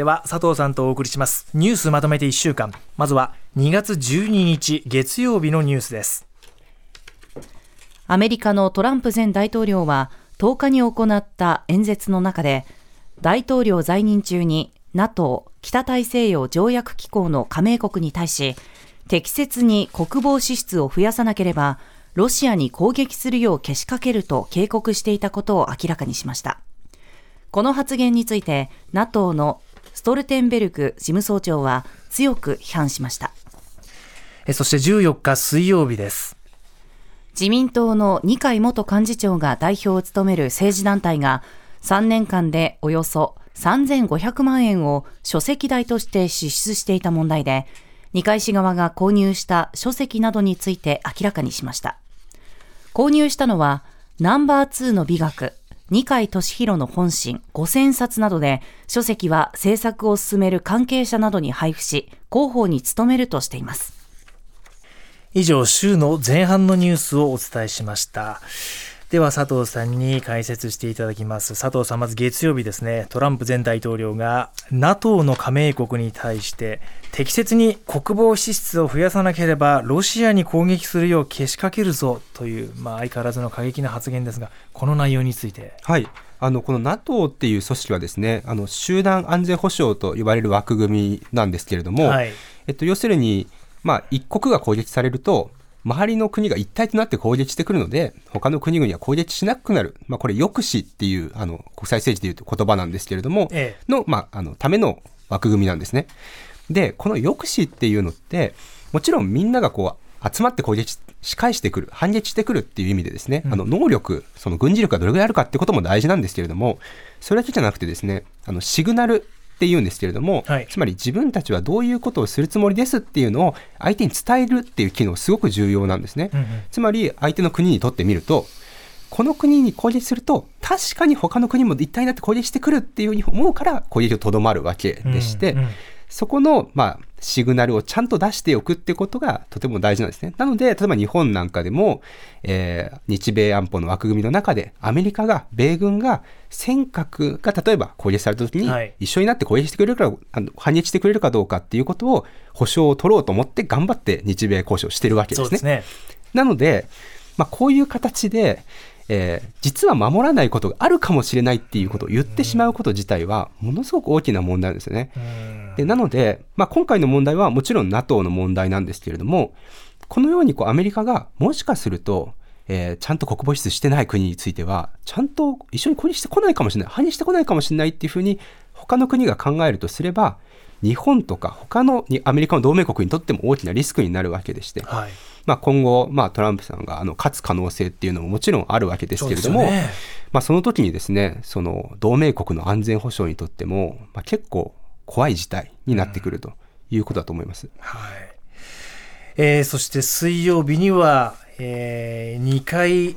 では佐藤さんとお送りします。ニュースまとめて1週間。まずは2月12日月曜日のニュースです。アメリカのトランプ前大統領は10日に行った演説の中で大統領在任中に NATO 北大西洋条約機構の加盟国に対し適切に国防支出を増やさなければロシアに攻撃するようけしかけると警告していたことを明らかにしました。この発言について NATO のストルテンベルク事務総長は強く批判しました。そして14日水曜日です。自民党の二階元幹事長が代表を務める政治団体が3年間でおよそ3500万円を書籍代として支出していた問題で二階氏側が購入した書籍などについて明らかにしました。購入したのはナンバー2の美学二階俊博の本心5000冊などで書籍は制作を進める関係者などに配布し広報に努めるとしています。以上週の前半のニュースをお伝えしました。では佐藤さんに解説していただきます。佐藤さんまず月曜日ですね。トランプ前大統領が NATO の加盟国に対して適切に国防支出を増やさなければロシアに攻撃するようけしかけるぞという、まあ、相変わらずの過激な発言ですがこの内容について。はい。あのこの NATO っていう組織はですねあの集団安全保障と呼ばれる枠組みなんですけれども、はい、えっと、要するに、まあ、一国が攻撃されると周りの国が一体となって攻撃してくるので、他の国々は攻撃しなくなる。まあ、これ、抑止っていう、あの、国際政治でいうと言葉なんですけれども、ええ、の、まあ、あの、ための枠組みなんですね。で、この抑止っていうのって、もちろんみんながこう、集まって攻撃し返してくる、反撃してくるっていう意味でですね、うん、あの、能力、その軍事力がどれぐらいあるかってことも大事なんですけれども、それだけじゃなくてですね、あの、シグナルって言うんですけれども、はい、つまり自分たちはどういうことをするつもりですっていうのを相手に伝えるっていう機能すごく重要なんですね。うんうん、つまり相手の国にとってみるとこの国に攻撃すると確かに他の国も一体になって攻撃してくるっていうふうに思うから攻撃をとどまるわけでして、うんうん、そこの、まあ、シグナルをちゃんと出しておくってことがとても大事なんですね。なので、例えば日本なんかでも、えー、日米安保の枠組みの中で、アメリカが、米軍が、尖閣が例えば攻撃された時に、一緒になって攻撃してくれるか、はい、あの反撃してくれるかどうかっていうことを、保証を取ろうと思って頑張って日米交渉してるわけですね。すねなので、まあ、こういう形で、えー、実は守らないことがあるかもしれないっていうことを言ってしまうこと自体は、ものすごく大きな問題なんですよね。でなので、まあ、今回の問題はもちろん NATO の問題なんですけれども、このようにこうアメリカがもしかすると、えー、ちゃんと国防支出してない国については、ちゃんと一緒に攻撃してこないかもしれない、反撃してこないかもしれないっていうふうに、他の国が考えるとすれば、日本とか他のアメリカの同盟国にとっても大きなリスクになるわけでして、はい、まあ、今後、まあ、トランプさんがあの勝つ可能性っていうのももちろんあるわけですけれども、そ、ね,、まあ、その時にですねその同盟国の安全保障にとっても、まあ、結構怖い事態になってくるということだと思います。うん、はいえー、そして水曜日には、えー、2階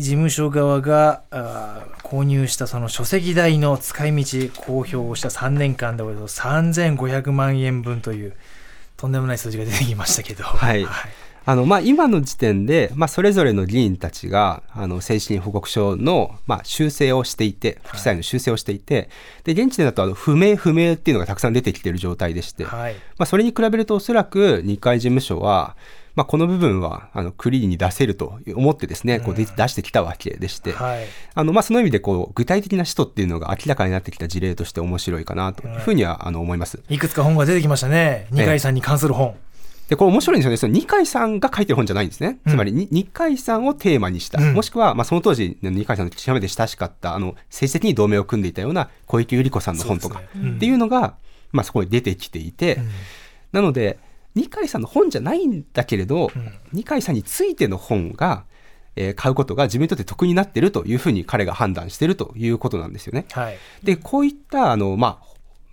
事務所側があ購入したその書籍代の使い道公表をした3年間でおよそ3500万円分というとんでもない数字が出てきましたけど。はい、はいあの、まあ、今の時点で、まあ、それぞれの議員たちが、あの、精神報告書の、まあ、修正をしていて、不記載の修正をしていて、はい、で、現地でだと、あの、不明不明っていうのがたくさん出てきている状態でして、はい、まあ、それに比べると、おそらく、日会事務所は、まあ、この部分はあのクリーンに出せると思ってですね、こう出してきたわけでして、はい、あのまあ、その意味でこう具体的な使途っていうのが明らかになってきた事例として面白いかなというふうにはあの思います。いくつか本が出てきましたね、二階さんに関する本。で、これ面白いんですよね。その二階さんが書いてる本じゃないんですね。つまり、二階さんをテーマにした。うん、もしくは、まあ、その当時、二階さんの極めて親しかった、あの、政治的に同盟を組んでいたような小池百合子さんの本とか、っていうのが、ねうん、まあ、そこに出てきていて、うん、なので、二階さんの本じゃないんだけれど、二階さんについての本が、えー、買うことが自分にとって得になっているというふうに彼が判断しているということなんですよね。はい、で、こういったあの、まあ、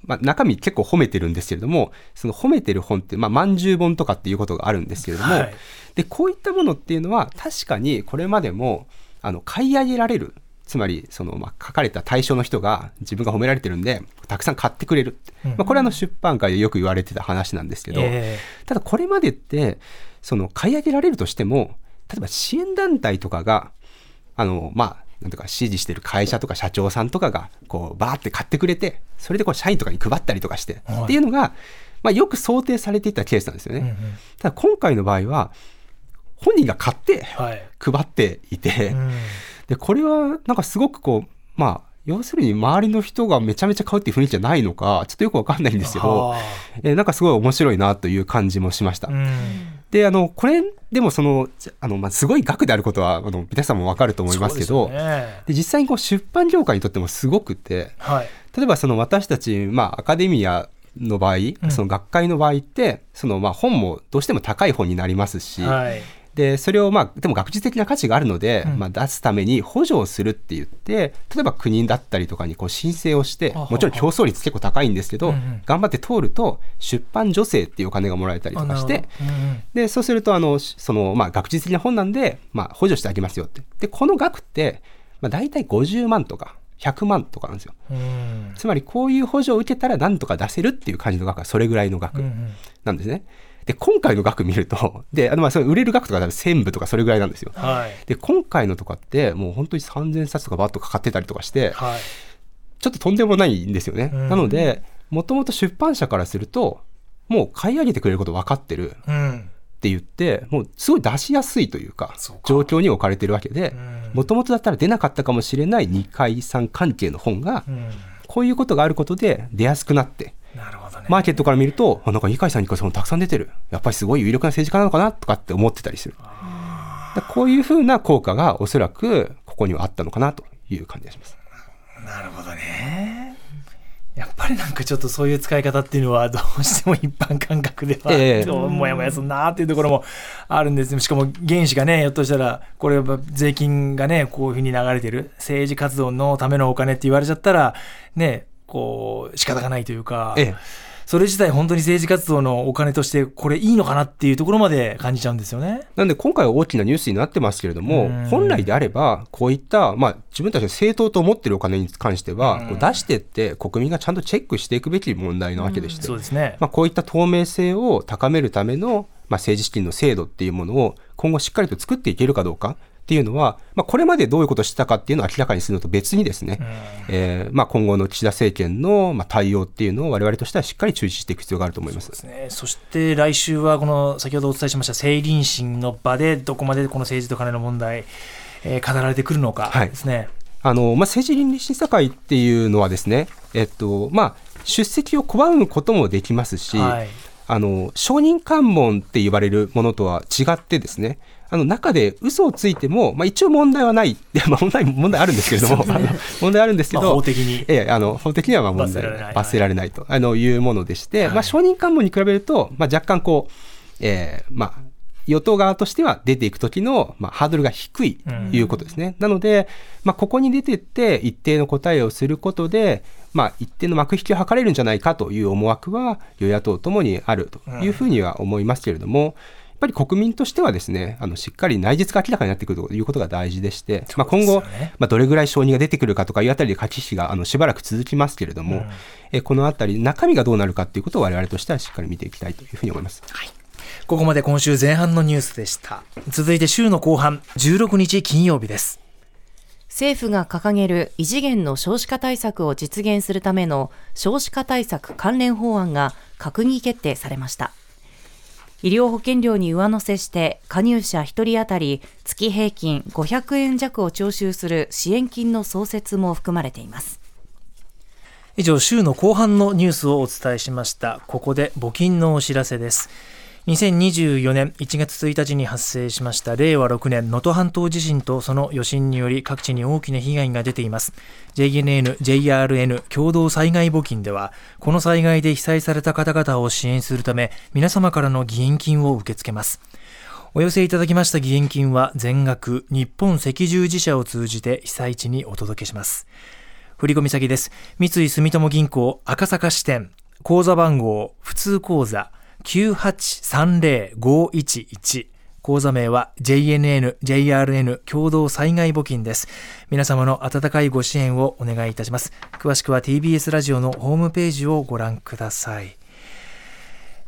まあ、中身結構褒めてるんですけれども、その褒めてる本って、まあ、まんじゅう本とかっていうことがあるんですけれども、はい、で、こういったものっていうのは、確かにこれまでも、あの、買い上げられる。つまり、その、まあ、書かれた対象の人が自分が褒められてるんで、たくさん買ってくれる。うん、まあ、これはの出版界でよく言われてた話なんですけど、えー、ただこれまでって、その、買い上げられるとしても、例えば支援団体とかが、あの、まあ、なんとか指示してる会社とか社長さんとかがこうバーって買ってくれてそれでこう社員とかに配ったりとかして、はい、っていうのが、まあ、よく想定されていたケースなんですよね。うんうん、ただ今回の場合は本人が買って配っていて、はいうん、でこれはなんかすごくこうまあ要するに周りの人がめちゃめちゃ買うっていう雰囲気じゃないのか、ちょっとよくわかんないんですけど、えー、なんかすごい面白いなという感じもしました。で、あの、これ、でもその、あの、まあ、すごい額であることは、あの、皆さんもわかると思いますけど、で、ね、実際にこう出版業界にとってもすごくて、はい、例えばその私たち、まあ、アカデミアの場合、うん、その学会の場合って、そのまあ本もどうしても高い本になりますし、はい、で、それをまあ、でも学術的な価値があるので、うん、まあ出すために補助をするって言って、例えば国だったりとかにこう申請をして、もちろん競争率結構高いんですけど、うんうん、頑張って通ると、出版助成っていうお金がもらえたりとかして、うんうん、で、そうすると、あの、その、まあ学術的な本なんで、まあ補助してあげますよって。で、この額って、まあ大体50万とか、100万とかなんですよ。つまりこういう補助を受けたらなんとか出せるっていう感じの額がそれぐらいの額なんですね。うんうんで、今回の額見ると、で、あの、まあ、それ売れる額とか1000部とかそれぐらいなんですよ。はい、で、今回のとかって、もう本当に3000冊とかバッとかかってたりとかして、はい、ちょっととんでもないんですよね。うん、なので、もともと出版社からすると、もう買い上げてくれること分かってる。って言って、もうすごい出しやすいというか、状況に置かれてるわけで、もともとだったら出なかったかもしれない2回3関係の本が、こういうことがあることで出やすくなって、なるほどね、マーケットから見ると、なんか二階さん、二階さんたくさん出てる。やっぱりすごい有力な政治家なのかなとかって思ってたりする。こういうふうな効果がおそらくここにはあったのかなという感じがします。なるほどね。やっぱりなんかちょっとそういう使い方っていうのはどうしても一般感覚では、えー、もやもやすんなっていうところもあるんですしかも原資がねひょっとしたらこれは税金がねこういうふうに流れてる政治活動のためのお金って言われちゃったらねこう仕方がないというか、ええ、それ自体本当に政治活動のお金としてこれいいのかなっていうところまで感じちゃうんですよね。なんで今回は大きなニュースになってますけれども、本来であればこういった、まあ、自分たちの正当と思ってるお金に関しては、こう出してって国民がちゃんとチェックしていくべき問題なわけでして、そうですね。まあ、こういった透明性を高めるための、まあ、政治資金の制度っていうものを今後しっかりと作っていけるかどうか。っていうのは、まあ、これまでどういうことをしてたかっていうのを明らかにするのと別にですね、えーまあ、今後の岸田政権のまあ対応っていうのを我々としてはしっかり注視していく必要があると思います。そね、そして来週はこの先ほどお伝えしました政倫審の場でどこまでこの政治と金の問題、えー、語られてくるのかですね。はいあのまあ、政治倫理審査会っていうのはですね、えっとまあ、出席を拒むこともできますし、はい、あの証人喚問って言われるものとは違ってですねあの中で嘘をついても、まあ、一応問題はない、まあ、問題問題あるんですけれども、問題あるんですけど、法的に、ええ、あの法的にはまあ問題罰せられない。と。あのいうものでして、はい、まあ、証人喚問に比べると、まあ、若干こう、えーまあ、与党側としては出ていく時の、まあ、ハードルが低いということですね。うん、なので、まあ、ここに出てって一定の答えをすることで、まあ、一定の幕引きを図れるんじゃないかという思惑は与野党ともにあるというふうには思いますけれども、うんっぱり国民としてはですね、あのしっかり内実が明らかになってくるということが大事でして、ね、まあ、今後、まあ、どれぐらい承認が出てくるかとかいうあたりで駆け引きがあのしばらく続きますけれども、うん、えこのあたり、中身がどうなるかということを我々としてはしっかり見ていきたいというふうに思います。はいここまで今週前半のニュースでした。続いて週の後半、16日金曜日です。政府が掲げる異次元の少子化対策を実現するための少子化対策関連法案が閣議決定されました。医療保険料に上乗せして加入者1人当たり月平均500円弱を徴収する支援金の創設も含まれています。以上週の後半のニュースをお伝えしました。ここで募金のお知らせです。2024年1月1日に発生しました。令和6年能登半島地震とその余震により各地に大きな被害が出ています。JNN、JRN 共同災害募金ではこの災害で被災された方々を支援するため皆様からの義援金を受け付けます。お寄せいただきました義援金は全額日本赤十字社を通じて被災地にお届けします。振込先です。三井住友銀行赤坂支店口座番号普通口座9830-511口座名は JNN、JRN 共同災害募金です。皆様の温かいご支援をお願いいたします。詳しくは TBS ラジオのホームページをご覧ください。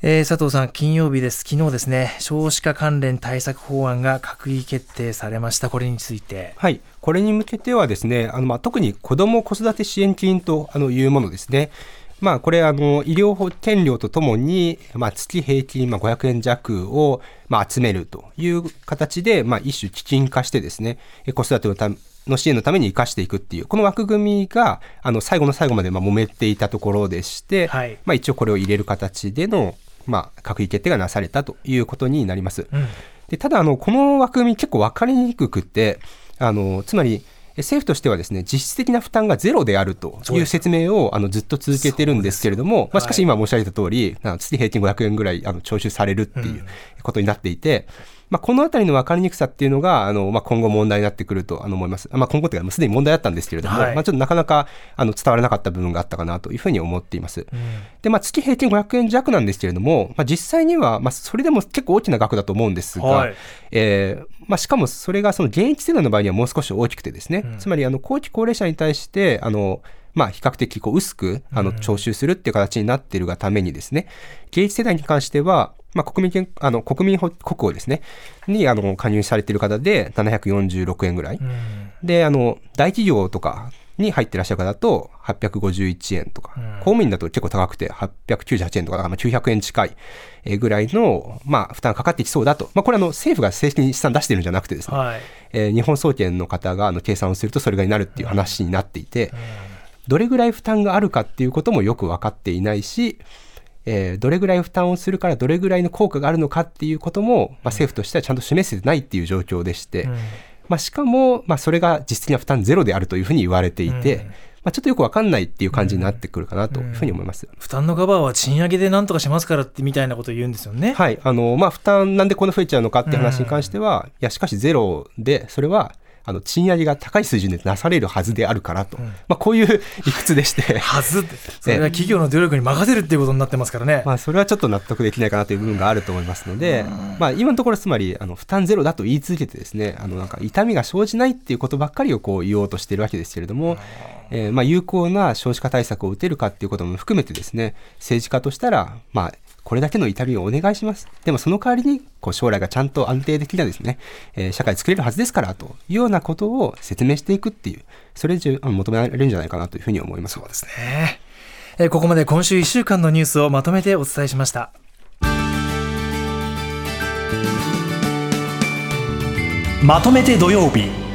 えー、佐藤さん、金曜日です。昨日ですね、少子化関連対策法案が閣議決定されました。これについて。はい。これに向けてはですね、あの、まあ、特に子ども子育て支援金とあのいうものですね。まあ、これあの、医療保険料とともに、まあ、月平均まあ500円弱をまあ集めるという形で、まあ、一種基金化してですね、子育てのための支援のために生かしていくっていう、この枠組みが、あの、最後の最後までまあ揉めていたところでして、はい、まあ、一応これを入れる形での、まあ、閣議決定がなされたということになります。うん、でただあの、この枠組み結構分かりにくくて、あのつまり、政府としてはですね実質的な負担がゼロであるとい。う説明をあのずっと続けてるんですけれども、まあ、しかし今申し上げた通り、月平均500円ぐらいあの徴収されるっていうことになっていて、まあ、このあたりの分かりにくさっていうのが、あの、まあ、今後問題になってくると思います。まあ、今後というか、すでに問題だったんですけれども、はい、まあ、ちょっとなかなか、あの、伝わらなかった部分があったかなというふうに思っています。うん、で、まあ、月平均500円弱なんですけれども、まあ、実際には、まあ、それでも結構大きな額だと思うんですが、はい、えー、まあ、しかもそれがその現役世代の場合にはもう少し大きくてですね、うん、つまり、あの、後期高齢者に対して、あの、まあ、比較的こう薄くあの徴収するっていう形になっているがためにですね、現役世代に関しては、まあ、国民あの国民国庫ですね、にあの加入されている方で746円ぐらい。うん、で、あの、大企業とかに入ってらっしゃる方だと851円とか、うん、公務員だと結構高くて898円とか、まあ、900円近いぐらいの、まあ、負担がかかってきそうだと。まあ、これはあの政府が正式に試算出してるんじゃなくてですね、はい、えー、日本総研の方があの計算をするとそれがになるっていう話になっていて、うん、どれぐらい負担があるかっていうこともよく分かっていないし、えー、どれぐらい負担をするからどれぐらいの効果があるのかっていうことも、まあ、政府としてはちゃんと示せてないっていう状況でして、うん、まあ、しかも、まあ、それが実質的な負担ゼロであるというふうに言われていて、うん、まあ、ちょっとよくわかんないっていう感じになってくるかなというふうに思います。負担のカバーは賃上げでなんとかしますからってみたいなことを言うんですよね。はい。あの、まあ、負担なんでこんな増えちゃうのかっていう話に関しては、いや、しかしゼロで、それは、あの賃上げが高い水準でなされるはずであるからと、うん、まあ、こういう理屈でして。はず それは企業の努力に任せるっていうことになってますからね、まあ、それはちょっと納得できないかなという部分があると思いますので、まあ、今のところつまりあの負担ゼロだと言い続けてですねあのなんか痛みが生じないっていうことばっかりをこう言おうとしているわけですけれども、えー、まあ有効な少子化対策を打てるかっていうことも含めてですね政治家としたらまあこれだけの痛みをお願いします。でもその代わりに、こう将来がちゃんと安定的なですね、えー、社会作れるはずですから、というようなことを説明していくっていう、それ以上求められるんじゃないかなというふうに思います。そうですね。えー、ここまで今週1週間のニュースをまとめてお伝えしました。まとめて土曜日。